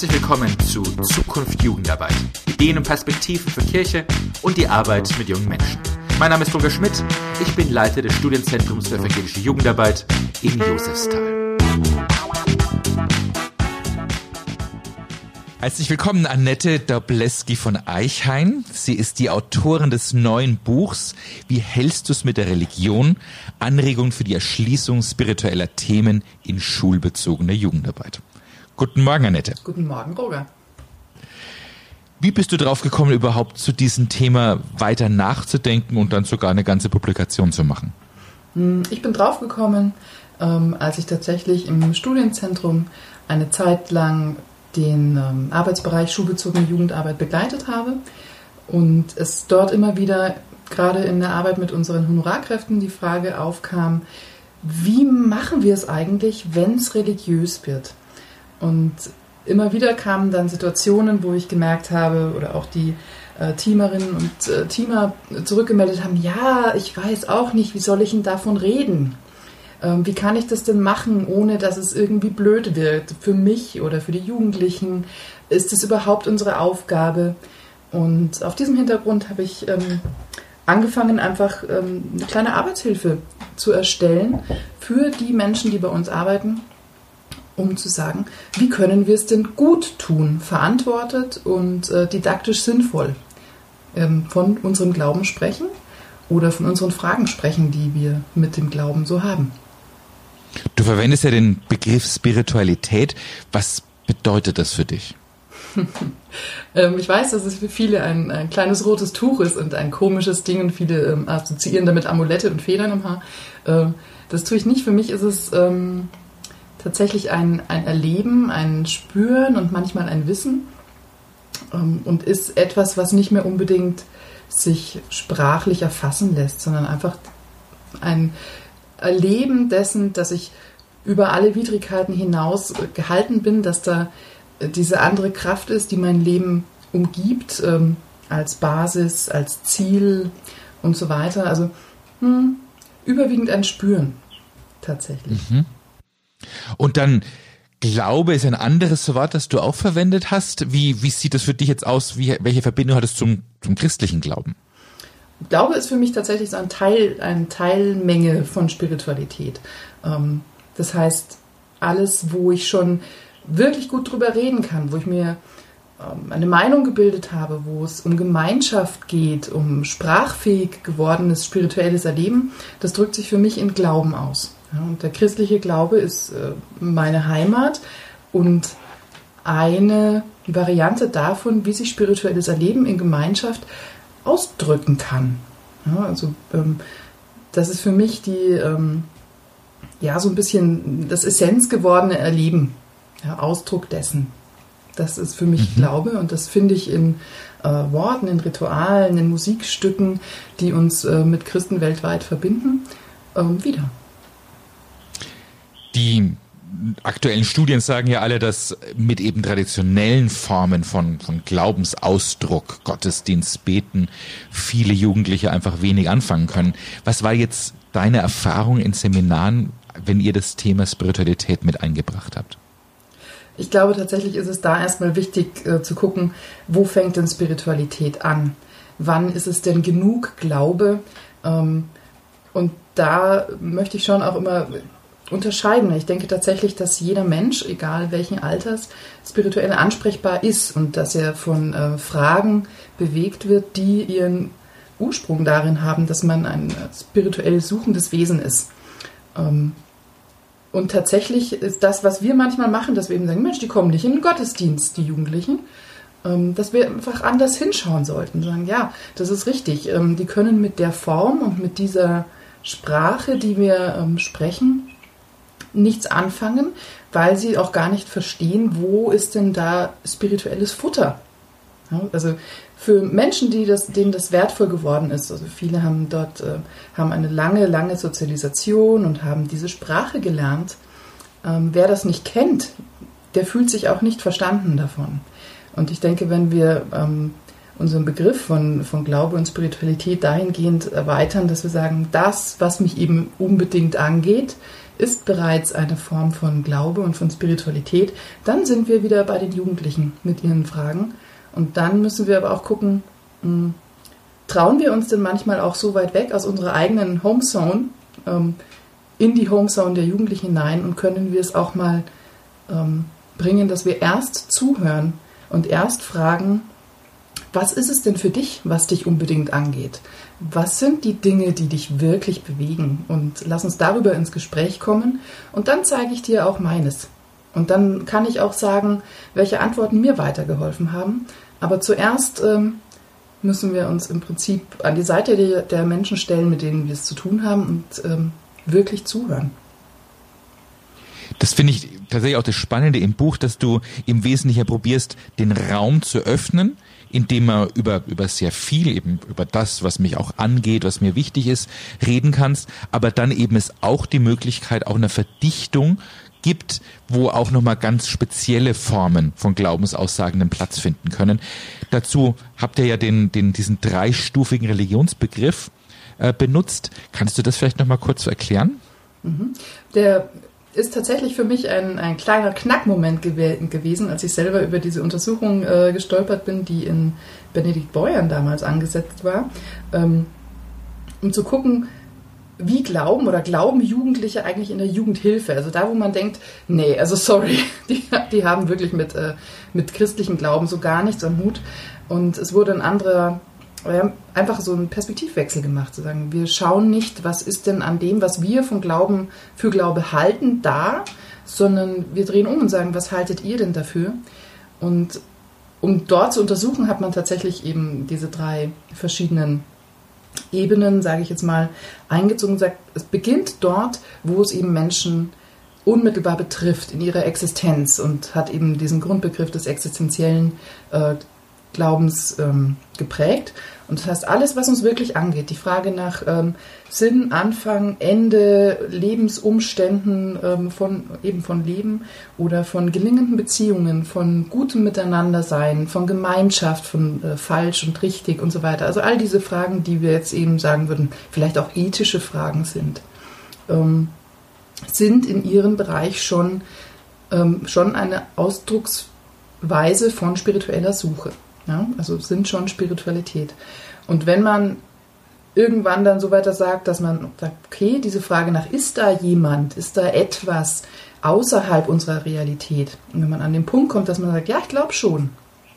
Herzlich willkommen zu Zukunft Jugendarbeit. Ideen und Perspektiven für Kirche und die Arbeit mit jungen Menschen. Mein Name ist Roger Schmidt. Ich bin Leiter des Studienzentrums für evangelische Jugendarbeit in Josefsthal. Herzlich willkommen, Annette Dobleski von Eichhain. Sie ist die Autorin des neuen Buchs Wie hältst du es mit der Religion? Anregungen für die Erschließung spiritueller Themen in schulbezogener Jugendarbeit. Guten Morgen, Annette. Guten Morgen, Roger. Wie bist du drauf gekommen, überhaupt zu diesem Thema weiter nachzudenken und dann sogar eine ganze Publikation zu machen? Hm, ich bin drauf gekommen, ähm, als ich tatsächlich im Studienzentrum eine Zeit lang den ähm, Arbeitsbereich schulbezogene Jugendarbeit begleitet habe und es dort immer wieder, gerade in der Arbeit mit unseren Honorarkräften, die Frage aufkam, wie machen wir es eigentlich, wenn es religiös wird? Und immer wieder kamen dann Situationen, wo ich gemerkt habe, oder auch die äh, Teamerinnen und äh, Teamer zurückgemeldet haben, ja, ich weiß auch nicht, wie soll ich denn davon reden? Ähm, wie kann ich das denn machen, ohne dass es irgendwie blöd wird für mich oder für die Jugendlichen? Ist es überhaupt unsere Aufgabe? Und auf diesem Hintergrund habe ich ähm, angefangen, einfach ähm, eine kleine Arbeitshilfe zu erstellen für die Menschen, die bei uns arbeiten um zu sagen, wie können wir es denn gut tun, verantwortet und äh, didaktisch sinnvoll ähm, von unserem Glauben sprechen oder von unseren Fragen sprechen, die wir mit dem Glauben so haben. Du verwendest ja den Begriff Spiritualität. Was bedeutet das für dich? ähm, ich weiß, dass es für viele ein, ein, kleines rotes Tuch ist und ein komisches Ding und viele ähm, assoziieren damit Amulette und Federn im Haar. Ähm, das tue ich nicht. Für mich ist es ähm, tatsächlich ein, ein Erleben, ein Spüren und manchmal ein Wissen ähm, und ist etwas, was nicht mehr unbedingt sich sprachlich erfassen lässt, sondern einfach ein Erleben dessen, dass ich über alle Widrigkeiten hinaus gehalten bin, dass da diese andere Kraft ist, die mein Leben umgibt, ähm, als Basis, als Ziel und so weiter. Also hm, überwiegend ein Spüren tatsächlich. Mhm. Und dann Glaube ist ein anderes Wort, das du auch verwendet hast. Wie, wie sieht das für dich jetzt aus? Wie, welche Verbindung hat es zum, zum christlichen Glauben? Glaube ist für mich tatsächlich so ein Teil, eine Teilmenge von Spiritualität. Ähm, das heißt, alles, wo ich schon wirklich gut drüber reden kann, wo ich mir ähm, eine Meinung gebildet habe, wo es um Gemeinschaft geht, um sprachfähig gewordenes spirituelles Erleben, das drückt sich für mich in Glauben aus. Ja, und der christliche Glaube ist äh, meine Heimat und eine Variante davon, wie sich spirituelles Erleben in Gemeinschaft ausdrücken kann. Ja, also ähm, das ist für mich die, ähm, ja, so ein bisschen das Essenz gewordene Erleben, ja, Ausdruck dessen. Das ist für mich mhm. Glaube und das finde ich in äh, Worten, in Ritualen, in Musikstücken, die uns äh, mit Christen weltweit verbinden, ähm, wieder. Die aktuellen Studien sagen ja alle, dass mit eben traditionellen Formen von, von Glaubensausdruck, Gottesdienst, Beten, viele Jugendliche einfach wenig anfangen können. Was war jetzt deine Erfahrung in Seminaren, wenn ihr das Thema Spiritualität mit eingebracht habt? Ich glaube tatsächlich ist es da erstmal wichtig äh, zu gucken, wo fängt denn Spiritualität an? Wann ist es denn genug Glaube? Ähm, und da möchte ich schon auch immer unterscheiden. Ich denke tatsächlich, dass jeder Mensch, egal welchen Alters, spirituell ansprechbar ist und dass er von äh, Fragen bewegt wird, die ihren Ursprung darin haben, dass man ein spirituell suchendes Wesen ist. Ähm, und tatsächlich ist das, was wir manchmal machen, dass wir eben sagen, Mensch, die kommen nicht in den Gottesdienst, die Jugendlichen, ähm, dass wir einfach anders hinschauen sollten. Sagen, ja, das ist richtig. Ähm, die können mit der Form und mit dieser Sprache, die wir ähm, sprechen, nichts anfangen, weil sie auch gar nicht verstehen, wo ist denn da spirituelles Futter. Ja, also für Menschen, die das, denen das wertvoll geworden ist, also viele haben dort äh, haben eine lange, lange Sozialisation und haben diese Sprache gelernt. Ähm, wer das nicht kennt, der fühlt sich auch nicht verstanden davon. Und ich denke, wenn wir ähm, unseren Begriff von, von Glaube und Spiritualität dahingehend erweitern, dass wir sagen, das, was mich eben unbedingt angeht, ist bereits eine Form von Glaube und von Spiritualität. Dann sind wir wieder bei den Jugendlichen mit ihren Fragen. Und dann müssen wir aber auch gucken, hm, trauen wir uns denn manchmal auch so weit weg aus unserer eigenen Homezone ähm, in die Homezone der Jugendlichen hinein und können wir es auch mal ähm, bringen, dass wir erst zuhören und erst fragen, was ist es denn für dich, was dich unbedingt angeht? Was sind die Dinge, die dich wirklich bewegen? Und lass uns darüber ins Gespräch kommen und dann zeige ich dir auch meines. Und dann kann ich auch sagen, welche Antworten mir weitergeholfen haben. Aber zuerst ähm, müssen wir uns im Prinzip an die Seite der, der, Menschen stellen, mit denen wir es zu tun haben und ähm, wirklich zuhören. Das finde ich tatsächlich auch das Spannende im Buch, dass du im Wesentlichen probierst, den Raum zu öffnen, indem man über, über sehr viel, eben über das, was mich auch angeht, was mir wichtig ist, reden kannst, aber dann eben es auch die Möglichkeit, auch eine Verdichtung gibt, wo auch nochmal ganz spezielle Formen von Glaubensaussagen einen Platz finden können. Dazu habt ihr ja den, den, diesen dreistufigen Religionsbegriff äh, benutzt. Kannst du das vielleicht nochmal kurz erklären? Mhm. Der ist tatsächlich für mich ein, ein kleiner Knackmoment gew gewesen, als ich selber über diese Untersuchung äh, gestolpert bin, die in Benedikt Beuern damals angesetzt war, ähm, um zu gucken, wie glauben oder glauben Jugendliche eigentlich in der Jugendhilfe? Also da, wo man denkt, nee, also sorry, die, die haben wirklich mit, äh, mit christlichem Glauben so gar nichts am Hut. Und es wurde ein anderer einfach so einen Perspektivwechsel gemacht, zu sagen, wir schauen nicht, was ist denn an dem, was wir von Glauben für Glaube halten, da, sondern wir drehen um und sagen, was haltet ihr denn dafür? Und um dort zu untersuchen, hat man tatsächlich eben diese drei verschiedenen Ebenen, sage ich jetzt mal, eingezogen und sagt, es beginnt dort, wo es eben Menschen unmittelbar betrifft in ihrer Existenz und hat eben diesen Grundbegriff des existenziellen äh, Glaubens ähm, geprägt. Und das heißt, alles, was uns wirklich angeht, die Frage nach ähm, Sinn, Anfang, Ende, Lebensumständen ähm, von eben von Leben oder von gelingenden Beziehungen, von gutem Miteinandersein, von Gemeinschaft, von äh, falsch und richtig und so weiter. Also all diese Fragen, die wir jetzt eben sagen würden, vielleicht auch ethische Fragen sind, ähm, sind in ihrem Bereich schon, ähm, schon eine Ausdrucksweise von spiritueller Suche. Ja? Also sind schon Spiritualität. Und wenn man irgendwann dann so weiter sagt, dass man sagt, okay, diese Frage nach, ist da jemand, ist da etwas außerhalb unserer Realität? Und wenn man an den Punkt kommt, dass man sagt, ja, ich glaube schon,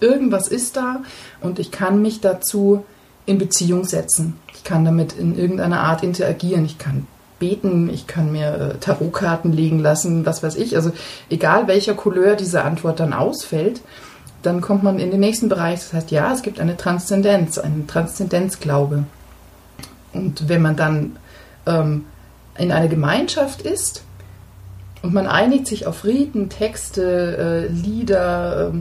irgendwas ist da und ich kann mich dazu in Beziehung setzen. Ich kann damit in irgendeiner Art interagieren. Ich kann beten, ich kann mir äh, Tarotkarten legen lassen, was weiß ich. Also egal welcher Couleur diese Antwort dann ausfällt, dann kommt man in den nächsten Bereich. Das heißt, ja, es gibt eine Transzendenz, einen Transzendenzglaube. Und wenn man dann ähm, in einer Gemeinschaft ist und man einigt sich auf Riten, Texte, äh, Lieder, äh,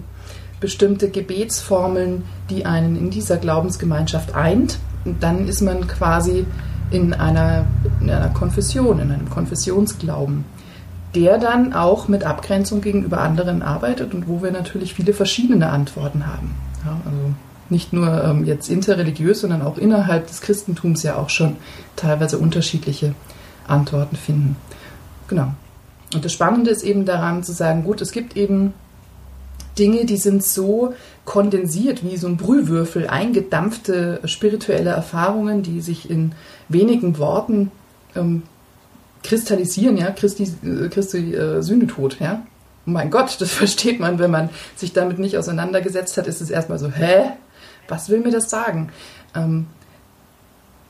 bestimmte Gebetsformeln, die einen in dieser Glaubensgemeinschaft eint, dann ist man quasi in einer, in einer Konfession, in einem Konfessionsglauben der dann auch mit Abgrenzung gegenüber anderen arbeitet und wo wir natürlich viele verschiedene Antworten haben. Ja, also nicht nur ähm, jetzt interreligiös, sondern auch innerhalb des Christentums ja auch schon teilweise unterschiedliche Antworten finden. Genau. Und das Spannende ist eben daran zu sagen, gut, es gibt eben Dinge, die sind so kondensiert wie so ein Brühwürfel, eingedampfte spirituelle Erfahrungen, die sich in wenigen Worten ähm, kristallisieren, ja, Christi, äh, Christi äh, Sühnetod, ja. Oh mein Gott, das versteht man, wenn man sich damit nicht auseinandergesetzt hat, ist es erstmal so, hä? Was will mir das sagen? Ähm,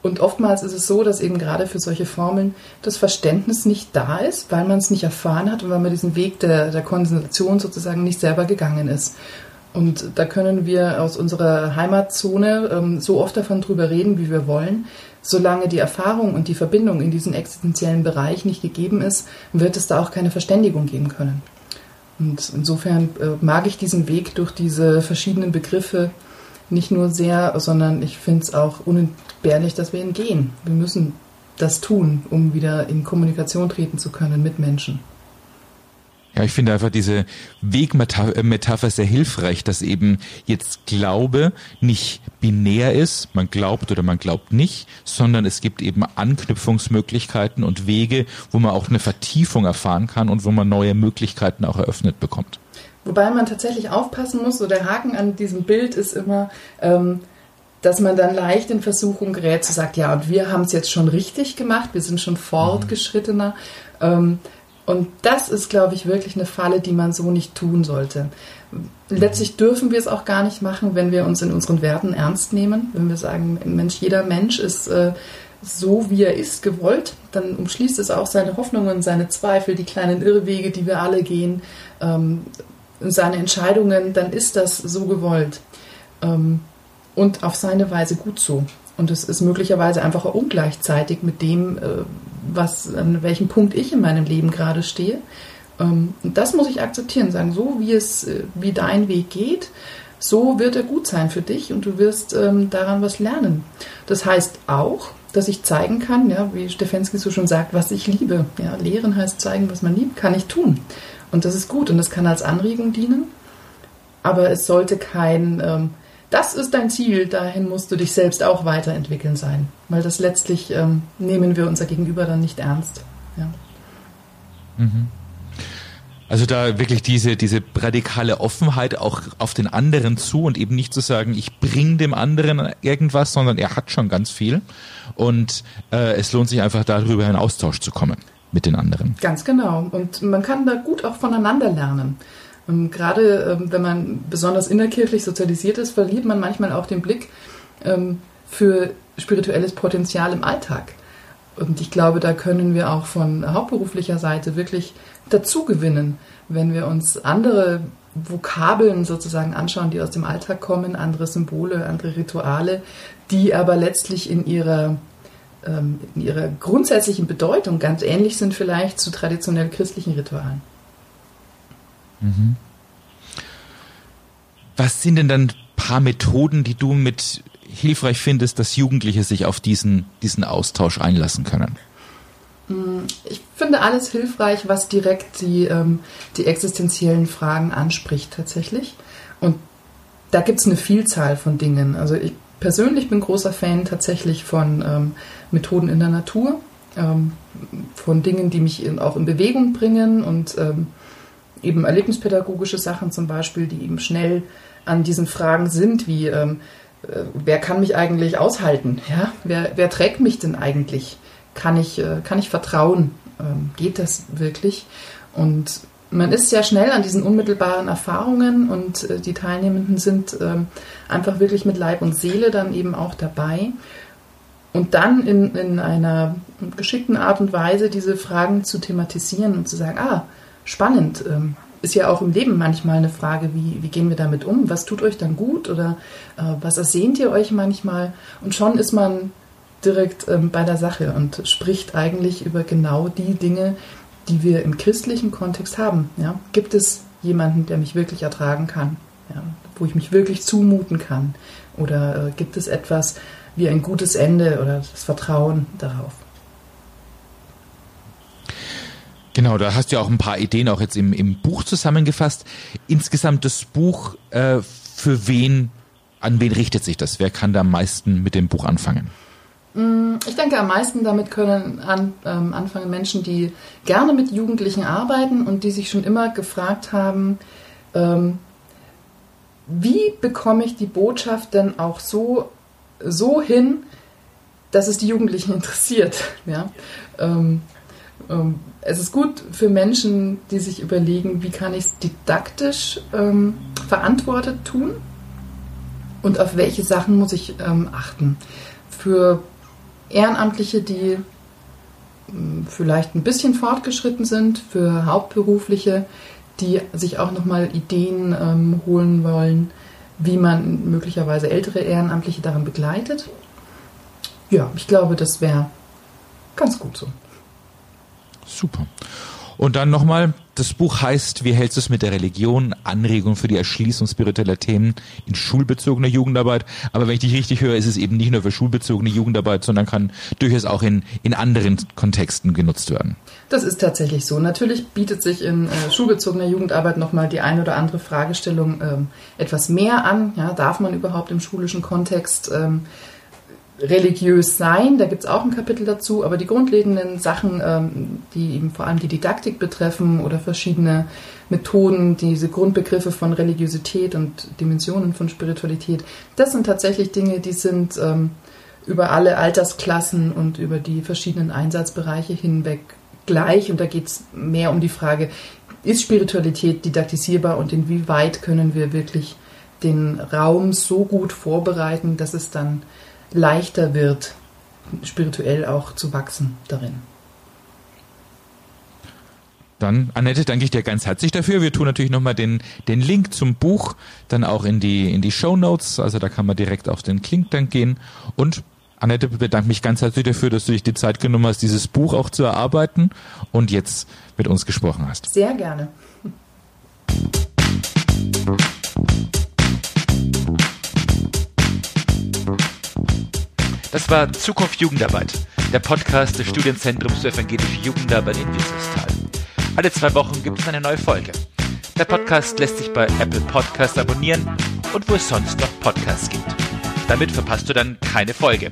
und oftmals ist es so, dass eben gerade für solche Formeln das Verständnis nicht da ist, weil man es nicht erfahren hat und weil man diesen Weg der, der Konzentration sozusagen nicht selber gegangen ist. Und da können wir aus unserer Heimatzone ähm, so oft davon drüber reden, wie wir wollen. Solange die Erfahrung und die Verbindung in diesen existenziellen Bereich nicht gegeben ist, wird es da auch keine Verständigung geben können. Und insofern äh, mag ich diesen Weg durch diese verschiedenen Begriffe nicht nur sehr, sondern ich finde es auch unentbehrlich, dass wir ihn gehen. Wir müssen das tun, um wieder in Kommunikation treten zu können mit Menschen. Ja, ich finde einfach diese Wegmetapher sehr hilfreich, dass eben jetzt Glaube nicht binär ist, man glaubt oder man glaubt nicht, sondern es gibt eben Anknüpfungsmöglichkeiten und Wege, wo man auch eine Vertiefung erfahren kann und wo man neue Möglichkeiten auch eröffnet bekommt. Wobei man tatsächlich aufpassen muss, so der Haken an diesem Bild ist immer, ähm, dass man dann leicht in Versuchung gerät zu sagen, ja, und wir haben es jetzt schon richtig gemacht, wir sind schon fortgeschrittener. Ähm, und das ist, glaube ich, wirklich eine Falle, die man so nicht tun sollte. Letztlich dürfen wir es auch gar nicht machen, wenn wir uns in unseren Werten ernst nehmen. Wenn wir sagen, Mensch, jeder Mensch ist äh, so, wie er ist, gewollt, dann umschließt es auch seine Hoffnungen, seine Zweifel, die kleinen Irrwege, die wir alle gehen, ähm, seine Entscheidungen, dann ist das so gewollt. Ähm, und auf seine Weise gut so. Und es ist möglicherweise einfach ungleichzeitig mit dem, äh, was, an welchem Punkt ich in meinem Leben gerade stehe. Ähm, und das muss ich akzeptieren, sagen, so wie es, äh, wie dein Weg geht, so wird er gut sein für dich und du wirst ähm, daran was lernen. Das heißt auch, dass ich zeigen kann, ja, wie Stefensky so schon sagt, was ich liebe. Ja, lehren heißt zeigen, was man liebt, kann ich tun. Und das ist gut und das kann als Anregung dienen. Aber es sollte kein, ähm, das ist dein Ziel, dahin musst du dich selbst auch weiterentwickeln sein. Weil das letztlich ähm, nehmen wir unser Gegenüber dann nicht ernst. Ja. Mhm. Also da wirklich diese, diese radikale Offenheit auch auf den anderen zu und eben nicht zu sagen, ich bringe dem anderen irgendwas, sondern er hat schon ganz viel. Und äh, es lohnt sich einfach darüber in Austausch zu kommen mit den anderen. Ganz genau. Und man kann da gut auch voneinander lernen. Und gerade ähm, wenn man besonders innerkirchlich sozialisiert ist, verliert man manchmal auch den Blick ähm, für spirituelles Potenzial im Alltag. Und ich glaube, da können wir auch von hauptberuflicher Seite wirklich dazu gewinnen, wenn wir uns andere Vokabeln sozusagen anschauen, die aus dem Alltag kommen, andere Symbole, andere Rituale, die aber letztlich in ihrer, ähm, in ihrer grundsätzlichen Bedeutung ganz ähnlich sind vielleicht zu traditionell christlichen Ritualen. Mhm. Was sind denn dann ein paar Methoden, die du mit hilfreich findest, dass Jugendliche sich auf diesen, diesen Austausch einlassen können? Mm, ich finde alles hilfreich, was direkt die, ähm, die existenziellen Fragen anspricht tatsächlich. Und da gibt es eine Vielzahl von Dingen. Also ich persönlich bin großer Fan tatsächlich von ähm, Methoden in der Natur, ähm, von Dingen, die mich in, auch in Bewegung bringen und ähm, eben erlebnispädagogische Sachen zum Beispiel, die eben schnell an diesen Fragen sind, wie ähm, äh, wer kann mich eigentlich aushalten? Ja? Wer, wer trägt mich denn eigentlich? Kann ich, äh, kann ich vertrauen? Ähm, geht das wirklich? Und man ist sehr schnell an diesen unmittelbaren Erfahrungen und äh, die Teilnehmenden sind ähm, einfach wirklich mit Leib und Seele dann eben auch dabei. Und dann in, in einer geschickten Art und Weise diese Fragen zu thematisieren und zu sagen, ah, spannend. Ähm, ist ja auch im Leben manchmal eine Frage, wie, wie gehen wir damit um? Was tut euch dann gut oder äh, was ersehnt ihr euch manchmal? Und schon ist man direkt ähm, bei der Sache und spricht eigentlich über genau die Dinge, die wir im christlichen Kontext haben. Ja? Gibt es jemanden, der mich wirklich ertragen kann, ja? wo ich mich wirklich zumuten kann? Oder äh, gibt es etwas wie ein gutes Ende oder das Vertrauen darauf? Genau, da hast du ja auch ein paar Ideen auch jetzt im, im Buch zusammengefasst. Insgesamt das Buch, äh, für wen, an wen richtet sich das? Wer kann da am meisten mit dem Buch anfangen? Mm, ich denke, am meisten damit können an, ähm, anfangen Menschen, die gerne mit Jugendlichen arbeiten und die sich schon immer gefragt haben, ähm, wie bekomme ich die Botschaft denn auch so, so hin, dass es die Jugendlichen interessiert? Ja? Ähm, es ist gut für Menschen, die sich überlegen, wie kann ich es didaktisch ähm, verantwortet tun und auf welche Sachen muss ich ähm, achten. Für Ehrenamtliche, die ähm, vielleicht ein bisschen fortgeschritten sind, für Hauptberufliche, die sich auch nochmal Ideen ähm, holen wollen, wie man möglicherweise ältere Ehrenamtliche daran begleitet. Ja, ich glaube, das wäre ganz gut so. Super. Und dann nochmal, das Buch heißt Wie hältst du es mit der Religion? Anregung für die Erschließung spiritueller Themen in schulbezogener Jugendarbeit. Aber wenn ich dich richtig höre, ist es eben nicht nur für schulbezogene Jugendarbeit, sondern kann durchaus auch in, in anderen Kontexten genutzt werden. Das ist tatsächlich so. Natürlich bietet sich in äh, schulbezogener Jugendarbeit nochmal die eine oder andere Fragestellung ähm, etwas mehr an. Ja, darf man überhaupt im schulischen Kontext ähm, religiös sein, da gibt es auch ein Kapitel dazu, aber die grundlegenden Sachen, ähm, die eben vor allem die Didaktik betreffen oder verschiedene Methoden, diese Grundbegriffe von Religiosität und Dimensionen von Spiritualität, das sind tatsächlich Dinge, die sind ähm, über alle Altersklassen und über die verschiedenen Einsatzbereiche hinweg gleich. Und da geht es mehr um die Frage, ist Spiritualität didaktisierbar und inwieweit können wir wirklich den Raum so gut vorbereiten, dass es dann leichter wird, spirituell auch zu wachsen darin. Dann, Annette, danke ich dir ganz herzlich dafür. Wir tun natürlich nochmal den, den Link zum Buch dann auch in die, in die Show Notes. Also da kann man direkt auf den Link dann gehen. Und Annette, bedanke mich ganz herzlich dafür, dass du dich die Zeit genommen hast, dieses Buch auch zu erarbeiten und jetzt mit uns gesprochen hast. Sehr gerne. Das war Zukunft Jugendarbeit, der Podcast des Studienzentrums für evangelische Jugendarbeit in Wieserstal. Alle zwei Wochen gibt es eine neue Folge. Der Podcast lässt sich bei Apple Podcasts abonnieren und wo es sonst noch Podcasts gibt. Damit verpasst du dann keine Folge.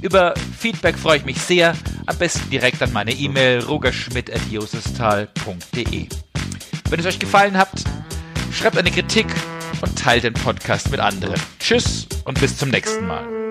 Über Feedback freue ich mich sehr, am besten direkt an meine E-Mail rogerschmidt.josestal.de. Wenn es euch gefallen hat, schreibt eine Kritik und teilt den Podcast mit anderen. Tschüss und bis zum nächsten Mal.